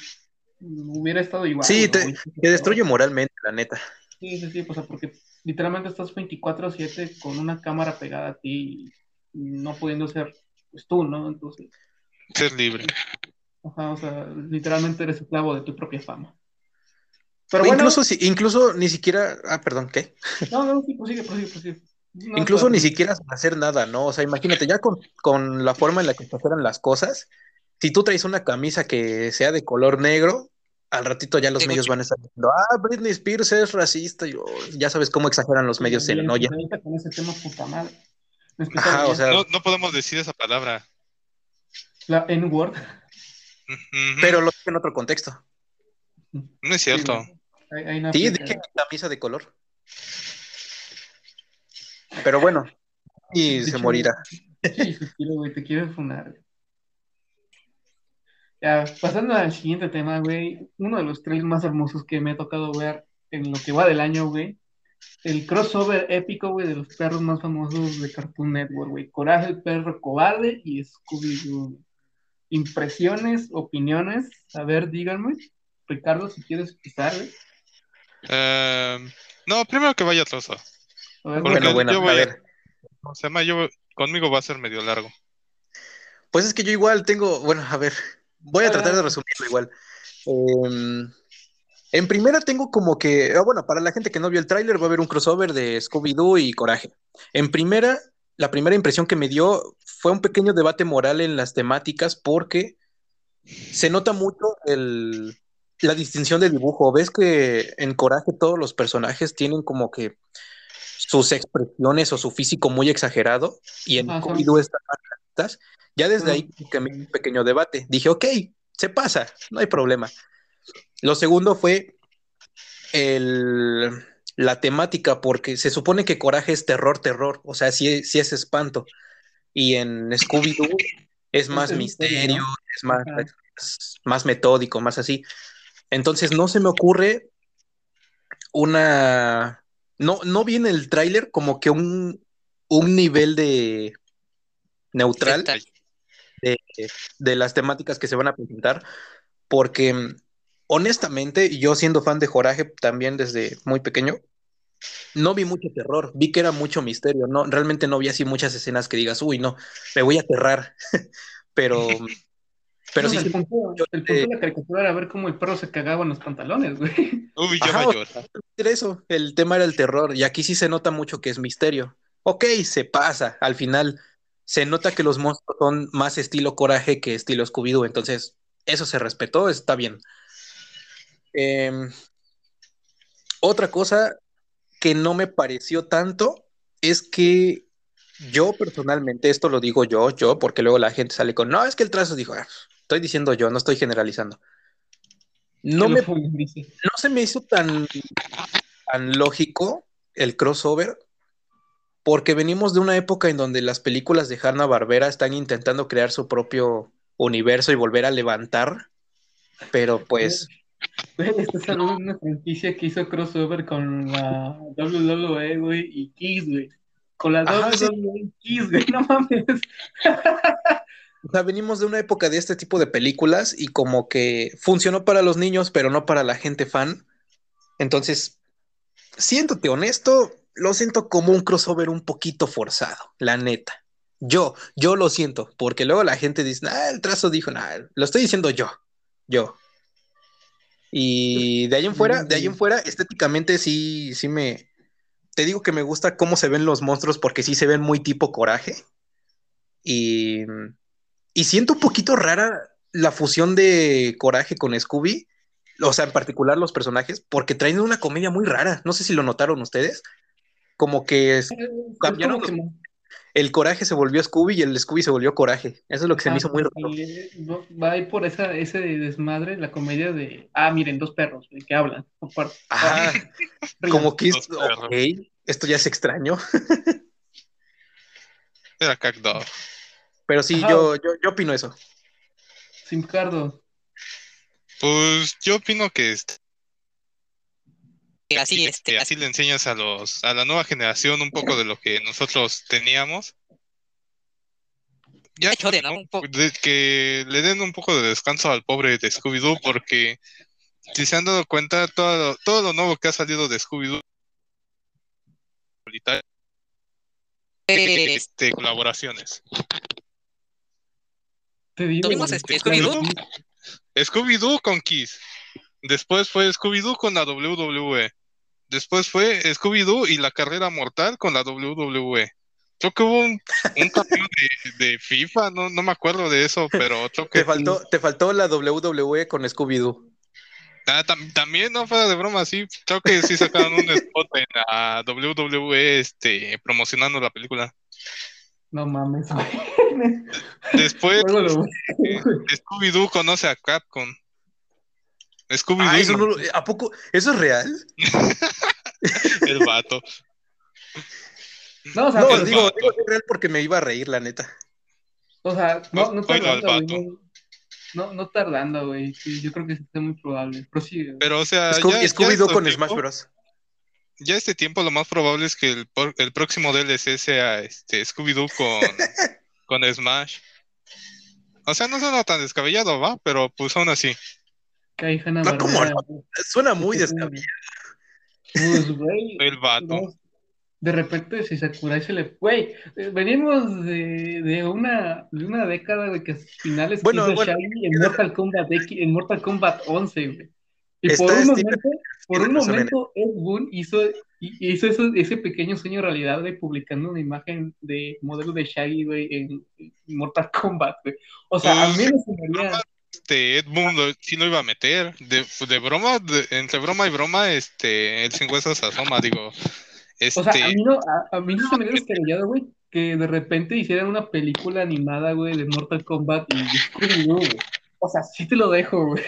hubiera estado igual. Sí, te, güey. te destruye moralmente, la neta. Sí, sí, sí, o sea, porque literalmente estás 24/7 con una cámara pegada a ti y no pudiendo ser, pues tú, ¿no? Entonces, Ser libre. ajá, o sea, literalmente eres esclavo de tu propia fama. Pero bueno, incluso, si, incluso ni siquiera, ah, perdón, ¿qué? no, no, sí, prosigue, prosigue, prosigue. No, incluso ni siquiera sin hacer nada, ¿no? O sea, imagínate, ya con, con la forma en la que se hacen las cosas, si tú traes una camisa que sea de color negro, al ratito ya los medios van a estar diciendo, ah, Britney Spears es racista, y oh, ya sabes cómo exageran los medios en Bien, olla. ahorita con ese tema, puta madre. Me explico Ajá, o bien. sea, No, no podemos decir esa palabra. La N-word. Pero lo dije en otro contexto. No es cierto. Sí, Ahí- ahí no Sí, dije camisa de color. Pero bueno, y De se hecho, morirá. Sí, güey, te quiero funar, güey. Ya, pasando al siguiente tema, güey. Uno de los trailers más hermosos que me ha tocado ver en lo que va del año, güey. El crossover épico, güey, de los perros más famosos de Cartoon Network, güey. Coraje el perro cobarde y Scooby-Doo. Impresiones, opiniones. A ver, díganme. Ricardo, si quieres empezar, güey. Eh, no, primero que vaya Trozo. Porque Bueno, bueno, yo voy a- ver. ¿Cómo se llama? Yo, conmigo va a ser medio largo. Pues es que yo igual tengo, bueno, a ver, voy a tratar de resumirlo igual. Eh, en primera tengo como que, ah, bueno, para la gente que no vio el tráiler va a haber un crossover de Scooby-Doo y Coraje. En primera, la primera impresión que me dio fue un pequeño debate moral en las temáticas porque se nota mucho el, la distinción de dibujo. ¿Ves que en Coraje todos los personajes tienen como que sus expresiones o su físico muy exagerado? Y en. Scooby-Doo están más. Ya desde Ah. ahí que me un pequeño debate. Dije, ok, se pasa, no hay problema. Lo segundo fue el, la temática, porque se supone que Coraje es terror, terror, o sea, sí, sí es espanto. Y en Scooby-Doo es más misterio, es más, Ajá. más, más metódico, más así. Entonces no se me ocurre una... No, no viene el tráiler como que un, un nivel de neutral de, de las temáticas que se van a presentar, porque mm, honestamente, yo siendo fan de Joraje también desde muy pequeño, no vi mucho terror, vi que era mucho misterio, no, realmente no vi así muchas escenas que digas, uy, no, me voy a aterrar, pero, pero No, sí, el, punto, yo- el punto de la caricatura era ver cómo el perro se cagaba en los pantalones, güey. Uy, yo Ajá, mayor. era eso, el tema era el terror, y aquí sí se nota mucho que es misterio. Ok, se pasa, al final se nota que los monstruos son más estilo coraje que estilo Scooby-Doo, entonces eso se respetó, está bien. Em, otra cosa que no me pareció tanto es que yo personalmente, esto lo digo yo, yo, porque luego la gente sale con, no, es que el trazo dijo, "Ah, estoy diciendo yo, no estoy generalizando. No me fue, no se me hizo tan, tan lógico el crossover, porque venimos de una época en donde las películas de Hanna-Barbera están intentando crear su propio universo y volver a levantar, pero pues Güey, hablando de una franquicia que hizo crossover con la WWE, güey, y Kiss, güey. Con la Ajá, sí. Güey, no mames. o sea, venimos de una época de este tipo de películas y como que funcionó para los niños, pero no para la gente fan. Entonces, siéndote honesto, lo siento como un crossover un poquito forzado, la neta. Yo, yo lo siento, porque luego la gente dice, ah, el trazo dijo, nah, lo estoy diciendo yo, yo. Y de ahí en fuera, de ahí en fuera, estéticamente sí, sí me, te digo que me gusta cómo se ven los monstruos porque sí se ven muy tipo coraje. Y, y siento un poquito rara la fusión de coraje con Scooby, o sea, en particular los personajes, porque traen una comedia muy rara. No sé si lo notaron ustedes. Como que es- Cambiaron como los- que- el coraje se volvió Scooby y el Scooby se volvió coraje. Eso es lo que se me hizo muy raro. va- ahí por esa, ese desmadre, la comedia de, ah, miren, dos perros, güey, que hablan. Rían. como que es, ok, esto ya es extraño. Era. Pero sí, Ajá. yo, yo, yo opino eso. Simcardo. Pues yo opino que este, Así, este, que así le enseñas a los, a la nueva generación un poco de lo que nosotros teníamos. Ya de, ¿no? ¿no? Un poco. De que le den un poco de descanso al pobre de Scooby-Doo, porque si se han dado cuenta, todo lo, todo lo nuevo que ha salido de Scooby-Doo solitario, eh, este, colaboraciones. Tuvimos este, que- Scooby-Doo. Scooby-Doo con Kiss. Después fue Scooby-Doo con la WWE. Después fue Scooby-Doo y la carrera mortal con la WWE. Creo que hubo un, un campeón de, de FIFA, no, no me acuerdo de eso, pero creo que Te faltó, te faltó la WWE con Scooby-Doo. Ah, tam- también, no fuera de broma, sí, creo que sí sacaron un spot en la WWE este, promocionando la película. No mames. Después, eh, Scooby-Doo conoce a Capcom. Scooby-Doo eso no lo- ¿A poco? ¿Eso es real? el vato. No, o sea, No, pero- digo, digo que es real porque me iba a reír, la neta. o sea, no, no Oílo al tardando, no, no, no tardando, güey. Sí, yo creo que sí está muy probable. Prosigue. güey. Pero, o sea, Scooby-Doo con tiempo- Smash Bros. ya este tiempo lo más probable es que el, el próximo DLC sea este Scooby-Doo con, con Smash. O sea, no suena tan descabellado, ¿va? Pero pues aún así. Que hay Hanna No, ¿cómo Barbera, Suena muy descabellado. Pues, güey. El vato. no, De repente si Sakurai se le... Güey, venimos de, de una, de una década de que finales Bueno, hizo bueno, Shaggy en Mortal Kombat X, en Mortal Kombat 11, güey. Y Está por un Steven- momento, por un momento Ed Boon hizo, hi- hizo eso- ese pequeño sueño realidad, güey, publicando una imagen de modelo de Shaggy, güey, en, en Mortal Kombat, güey. O sea, a mí me sonaría... este Ed Boon lo- sí lo iba a meter. De, de broma, de- entre broma y broma, este, el sin huesos se asoma, digo. Este, O sea, a mí no, a, a mí no se me dio descabellado, güey, que de repente hicieran una película animada, güey, de Mortal Kombat y Scooby-Doo, güey. O sea, sí te lo dejo, güey.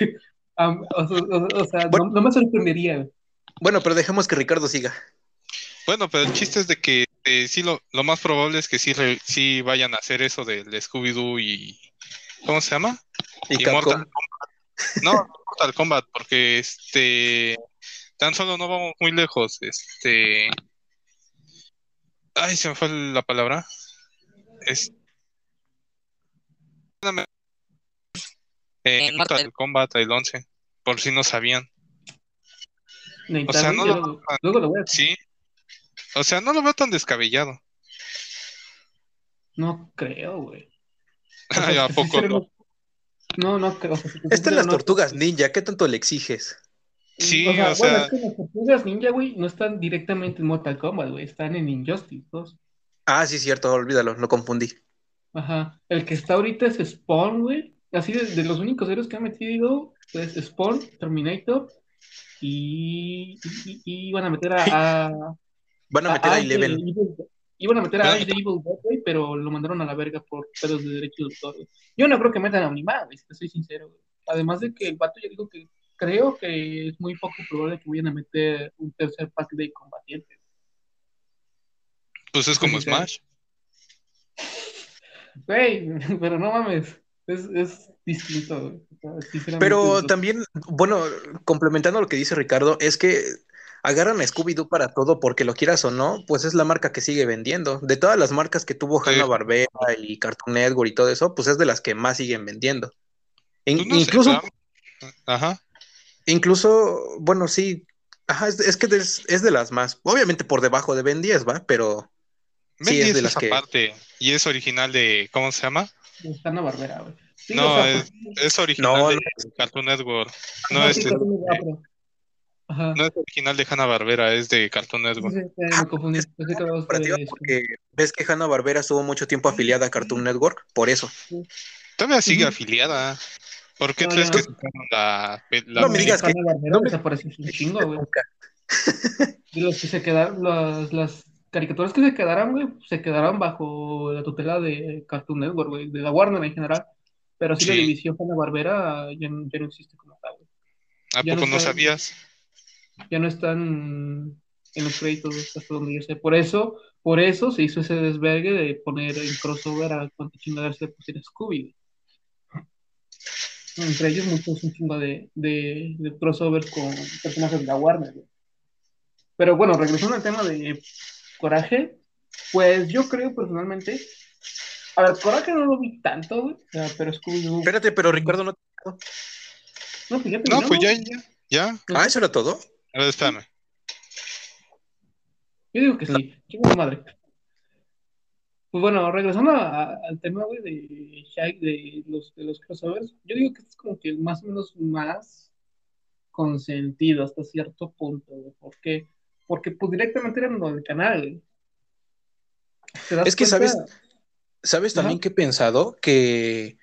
O, sea, o- o sea, no, Bueno. no me sorprendería, güey. Bueno, pero dejemos que Ricardo siga. bueno, pero el chiste es de que eh, sí, lo, lo más probable es que sí, re- sí vayan a hacer eso del Scooby-Doo y. ¿Cómo se llama? Y Y Capcom. Mortal Kombat. No, no Mortal Kombat, porque este. Tan solo no vamos muy lejos. Este. Ay, se me fue la palabra. Es. Eh, En Mortal Mortal- Kombat el 11, por si no sabían. O sea, no lo- luego, luego lo voy a... Sí. O sea, no lo veo tan descabellado. No creo, güey. Ay, ¿A poco no? No, no creo. O sea, las no- tortugas ninja, ¿qué tanto le exiges? Sí, o sea, o bueno, sea- es que las tortugas ninja, güey, no están directamente en Mortal Kombat, güey, están en Injustice 2. Ah, sí, cierto, olvídalo, lo confundí. Ajá. El que está ahorita es Spawn, güey. Así de, de los únicos héroes que han metido, pues Spawn, Terminator y, y, y iban a meter a, a, Van a meter a de Eleven. Iban a meter a Ash de Evil Dead, güey, pero lo mandaron a la verga por pedos de derechos de autor. Yo no creo que metan a Unimar, güey, si te soy sincero. Además de que el vato ya dijo que creo que es muy poco probable que vayan a meter un tercer pack de combatientes. Pues es como. Smash. Güey, pero no mames, es, es distinto, Pero también, bueno, complementando lo que dice Ricardo, es que agarran a Scooby-Doo para todo porque lo quieras o no, pues es la marca que sigue vendiendo. De todas las marcas que tuvo Sí. Hanna-Barbera y Cartoon Network y todo eso, pues es de las que más siguen vendiendo. In- Pues no incluso. Ajá. incluso, bueno, sí, ajá, es, es que es, es de las más, obviamente por debajo de Ben 10, ¿va? Pero Ben Sí, es 10 de es las que-. Y es original de. ¿Cómo se llama? En la barbera, güey. Sí, No, o sea, es- Es original No, de no. Cartoon Network. No es, sí, este, Cartoon Network, pero- Ajá. no es original de Hanna Barbera, es de Cartoon Network. sí, sí, me confundí. Pensé que de- porque ves que Hanna-Barbera estuvo mucho tiempo afiliada a Cartoon Network, por eso. Todavía sigue afiliada. ¿Por qué No, crees que no. sacaron la, la No me digas que- me- desapareció un chingo, güey. Los que se quedaron, las, las caricaturas que se quedaron, güey, se quedaron bajo la tutela de Cartoon Network, güey, de la Warner en general. Pero sí, la división Hanna-Barbera ya, no- ya no existe como tal, güey. ¿A ya no poco no sabías? Ya no están en los créditos hasta donde yo sé. Por eso, por eso se hizo ese desvergue de poner en crossover a cuánto chingadas se pusiera Scooby. Entre ellos muchos un chingo de, de, de crossovers con personajes de la Warner. güey. Pero bueno, regresando al tema de Coraje, pues yo creo personalmente. A ver, Coraje no lo vi tanto, pero Scooby-Doo. Espérate, pero Ricardo no. No, pues ya No, pues ya, ya. Ya. Ah, eso era todo. A ver, espérame. Yo digo que sí, chingo su madre. Pues bueno, regresando a- a- al tema, güey, de Shaq, de los, de los crossovers, yo digo que este es como que más o menos más consentido hasta cierto punto, güey. ¿Por qué? Porque pues directamente eran del canal, güey. ¿Te das Es que, cuenta? ¿sabes? ¿Sabes Ajá. también que he pensado? Que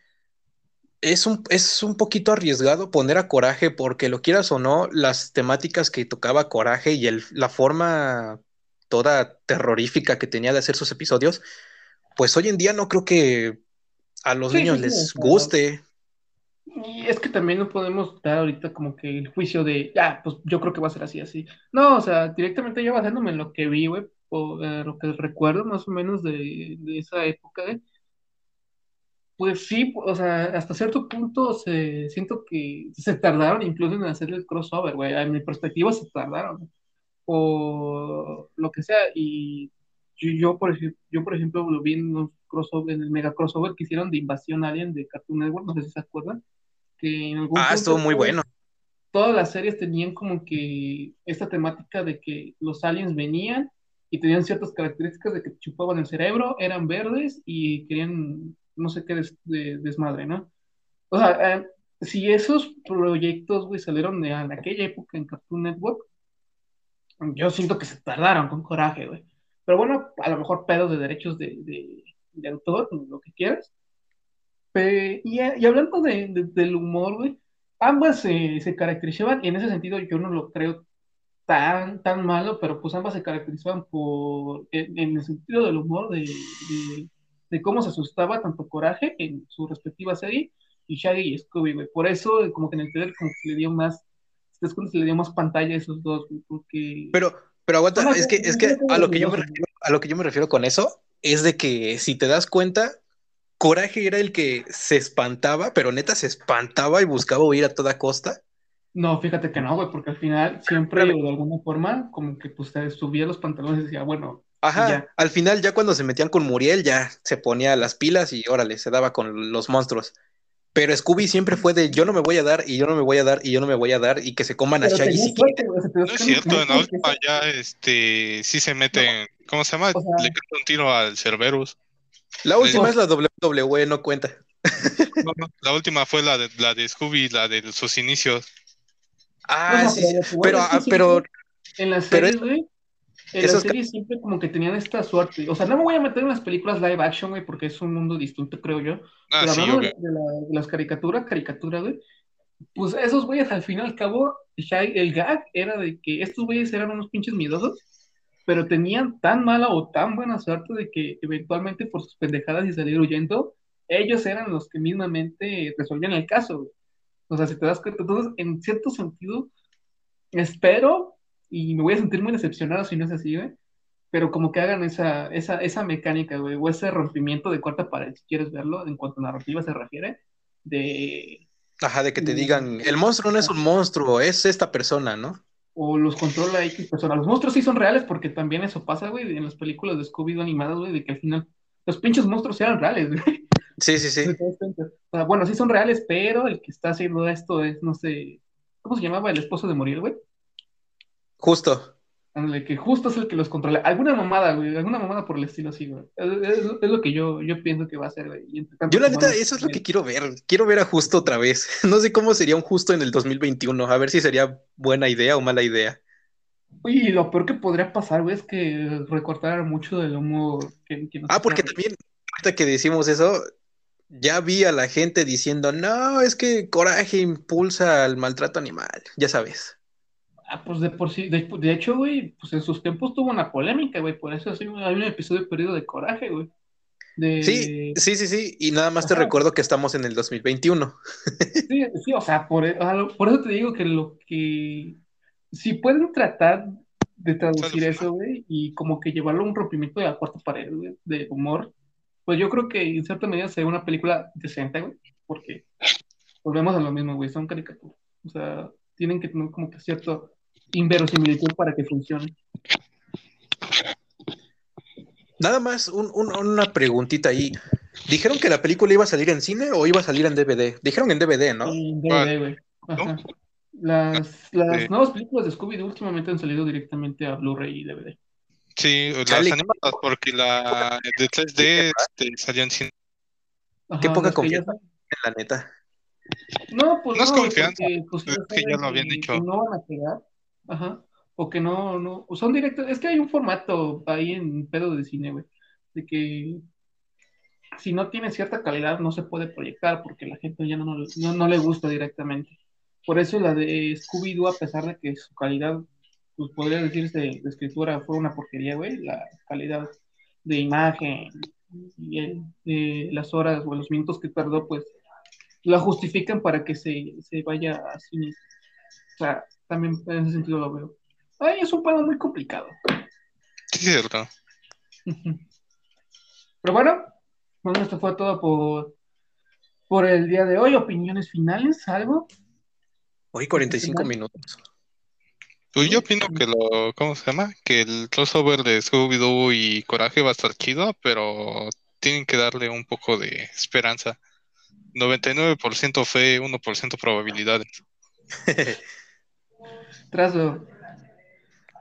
es un, es un poquito arriesgado poner a Coraje porque lo quieras o no, las temáticas que tocaba Coraje y el, la forma toda terrorífica que tenía de hacer sus episodios, pues hoy en día no creo que a los Sí, niños sí, les guste. Y es que también no podemos dar ahorita como que el juicio de, ya, pues yo creo que va a ser así, así. No, o sea, directamente yo basándome en lo que vi, güey, o eh, lo que recuerdo más o menos de, de esa época, güey, pues sí, o sea, hasta cierto punto se, siento que se tardaron incluso en hacer el crossover, güey. A mi perspectiva se tardaron, o lo que sea, y yo, yo, por ejemplo, yo, por ejemplo, lo vi en los crossover, en el mega crossover que hicieron de Invasión Alien de Cartoon Network, no sé si se acuerdan, que en algún Ah, estuvo muy bueno. Todas las series tenían como que esta temática de que los aliens venían y tenían ciertas características de que chupaban el cerebro, eran verdes y querían no sé qué des- de- desmadre, ¿no? O sea, eh, si esos proyectos, güey, salieron de, en aquella época en Cartoon Network, yo siento que se tardaron con coraje, güey. Pero bueno, a lo mejor pedos de derechos de, de, de autor, lo que quieras. Pe- y, y hablando de, de- del humor, güey, ambas se, se caracterizaban, y en ese sentido yo no lo creo tan, tan malo, pero pues ambas se caracterizaban por, en, en el sentido del humor, de, de, cómo se asustaba tanto Coraje en su respectiva serie y Shaggy y Scooby, güey. Por eso, como que en el trailer como que se le dio más, ¿te das cuenta? Se le dio más pantalla a esos dos, güey, porque... Pero, pero aguanta, No, es que, es que a lo que yo me refiero, a lo que yo me refiero con eso es de que si te das cuenta, Coraje era el que se espantaba, pero neta se espantaba y buscaba huir a toda costa. No, fíjate que no, güey, porque al final siempre, de alguna forma, como que pues te subía los pantalones y decía, bueno, Ajá, al final ya cuando se metían con Muriel ya se ponía las pilas y órale, se daba con los monstruos. Pero Scooby siempre fue de yo no me voy a dar y yo no me voy a dar y yo no me voy a dar y que se coman a Shaggy si No es cierto, en última esa- ya este sí se meten, ¿cómo se llama? O sea- Le canta un tiro al Cerberus. La última es la WWE, no cuenta. No, no, La última fue la de la de Scooby, la de sus inicios. Ah, No, sí, pero ah, pero En las pero series, güey, en las esos- series siempre como que tenían esta suerte. O sea, no me voy a meter en las películas live action, güey, porque es un mundo distinto, creo yo. Ah, Pero sí, hablando obvio. de, la- de las caricaturas, caricaturas, güey, pues esos güeyes al fin y al cabo, el gag era de que estos güeyes eran unos pinches miedosos, pero tenían tan mala o tan buena suerte de que eventualmente por sus pendejadas y salir huyendo, ellos eran los que mismamente resolvían el caso, güey. O sea, si te das cuenta, entonces, en cierto sentido, espero, y me voy a sentir muy decepcionado si no es así, güey, pero como que hagan esa, esa, esa mecánica, güey, o ese rompimiento de cuarta pared, si quieres verlo, en cuanto a narrativa se refiere, de, ajá, de que te Mm. digan, el monstruo no es un monstruo, es esta persona, ¿no? o los controla X persona. Los monstruos sí son reales, porque también eso pasa, güey, en las películas de Scooby-Doo animadas, güey, de que al final los pinches monstruos eran reales, güey. Sí, sí, sí. O sea, bueno, sí son reales, pero el que está haciendo esto es, no sé, ¿cómo se llamaba el esposo de Muriel, güey? Justo. Ándale, que justo es el que los controla. Alguna mamada, güey, alguna mamada por el estilo así, güey. Es, es- es lo que yo, yo pienso que va a ser, güey. Yo la neta, eso es lo que quiero ver. Quiero ver a Justo otra vez. No sé cómo sería un Justo en el 2021. A ver si sería buena idea o mala idea. Uy, y lo peor que podría pasar, güey, es que recortaran mucho del humor que, Ah, porque también, ahorita que decimos eso, ya vi a la gente diciendo, no, es que coraje impulsa al maltrato animal. Ya sabes. Ah, pues de por sí, de, de hecho, güey, pues en sus tiempos tuvo una polémica, güey, por eso sí, hay un episodio perdido de coraje, güey. De... Sí, sí, sí, sí. Y nada más te recuerdo que estamos en el 2021. Sí, sí, o sea, por, eso te digo que lo que si pueden tratar de traducir eso, güey, y como que llevarlo a un rompimiento de la cuarta pared, güey, de humor, pues yo creo que en cierta medida sería una película decente, güey, porque volvemos a lo mismo, güey, son caricaturas. O sea, tienen que tener como que cierto inverosimilitud para que funcione. Nada más un- un- una preguntita ahí. ¿Dijeron que la película iba a salir en cine o iba a salir en DVD? Dijeron en DVD, ¿no? En. DVD, güey. Ajá. Las, las Sí. nuevas películas de Scooby-Doo últimamente han salido directamente a Blu-ray y DVD. Sí, las animadas, porque la de 3D este, salió en cine. Ajá, Qué poca confianza. La neta. No, pues No es güey, confianza, porque, pues, es que ya lo habían dicho. no van a pegar. Ajá. O que no, no. Son directos. Es que hay un formato ahí en pedo de cine, güey. De que si no tiene cierta calidad no se puede proyectar porque la gente ya no, no, no le gusta directamente. Por eso la de Scooby-Doo, a pesar de que su calidad, pues podría decirse de escritura fue una porquería, güey. La calidad de imagen y el- de las horas o los minutos que tardó, pues la justifican para que se, se vaya a cine. O sea, también en ese sentido lo veo. Ay, es un pedo muy complicado. Sí, cierto. Pero bueno, bueno, esto fue todo por, por el día de hoy. Opiniones finales, algo. Hoy 45 final? minutos. Pues yo opino que lo, ¿cómo se llama? Que el crossover de Scooby-Doo y Coraje va a estar chido, pero tienen que darle un poco de esperanza. 99% fe, 1% probabilidades. Trazo.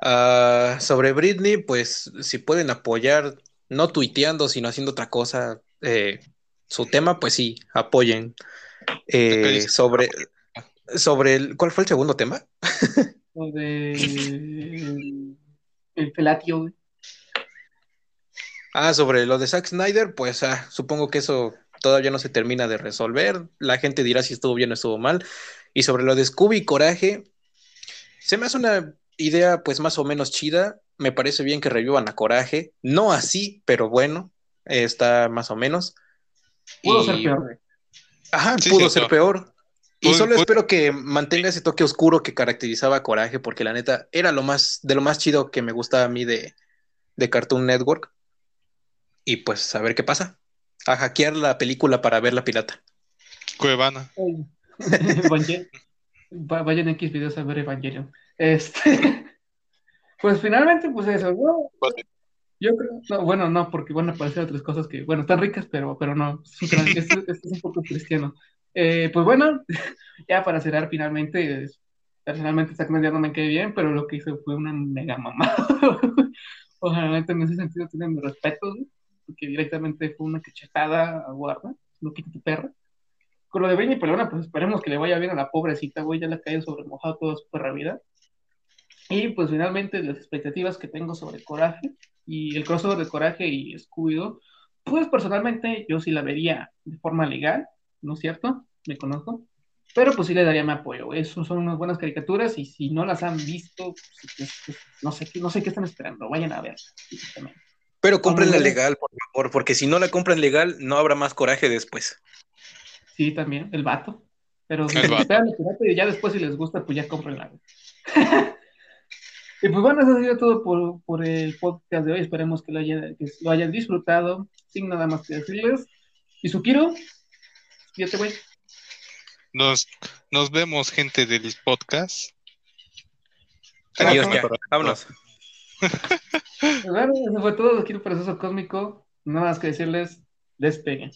Ah, sobre Britney, pues si pueden apoyar, no tuiteando, sino haciendo otra cosa, eh, su tema, pues sí, apoyen. Eh, sobre, sobre el, ¿cuál fue el segundo tema? Lo de el, el felatio, güey. Ah, sobre lo de Zack Snyder, pues ah, supongo que eso todavía no se termina de resolver. La gente dirá si estuvo bien o estuvo mal. Y sobre lo de Scooby y Coraje, se me hace una idea pues más o menos chida. Me parece bien que revivan a Coraje. No así, pero bueno, está más o menos. Pudo Y- ser peor. Ajá, Sí, pudo ser peor. Y solo espero que mantenga ese toque oscuro que caracterizaba a Coraje, porque la neta era lo más, de lo más chido que me gustaba a mí de, de Cartoon Network. Y pues a ver qué pasa. A hackear la película para ver la pirata. Cuevana. Vayan X videos a ver Evangelion. Este, pues finalmente, pues eso, ¿no? Yo creo, no, bueno, no, porque van a aparecer otras cosas que, bueno, están ricas, pero, pero no, es un, gran- esto, esto es un poco cristiano. Eh, pues bueno, ya para cerrar finalmente, personalmente Zack Snyder no me cae bien, pero lo que hizo fue una mega mamada. Ojalá en ese sentido tienen mi respeto, ¿no? porque directamente fue una cachetada a Warner, no quita tu perra. Con lo de Britney Pelona, pues esperemos que le vaya bien a la pobrecita, güey, ya le ha caído sobre mojado toda su perra vida. Y pues finalmente las expectativas que tengo sobre Coraje y el crossover de Coraje y Scooby-Doo, pues personalmente yo sí la vería de forma legal, ¿no es cierto? Me conozco. Pero pues sí le daría mi apoyo. Eso son unas buenas caricaturas y si no las han visto, pues, no, sé, qué- no sé qué están esperando, vayan a ver. Pero cómprenla legal, por favor, porque si no la compran legal, no habrá más coraje después. Sí, también, el vato. Pero si El se vato. esperan el pirata y ya después si les gusta, pues ya cómprenla. güey. y pues bueno, eso ha sido todo por, por el podcast de hoy. Esperemos que lo, haya- que lo hayan disfrutado. Sin nada más que decirles. Y Sukiro, fíjate, güey. Nos, nos vemos, gente del podcast. Adiós, ya. Vámonos. Pues bueno, eso fue todo. Aquí el proceso cósmico. Nada más que decirles, despeguen.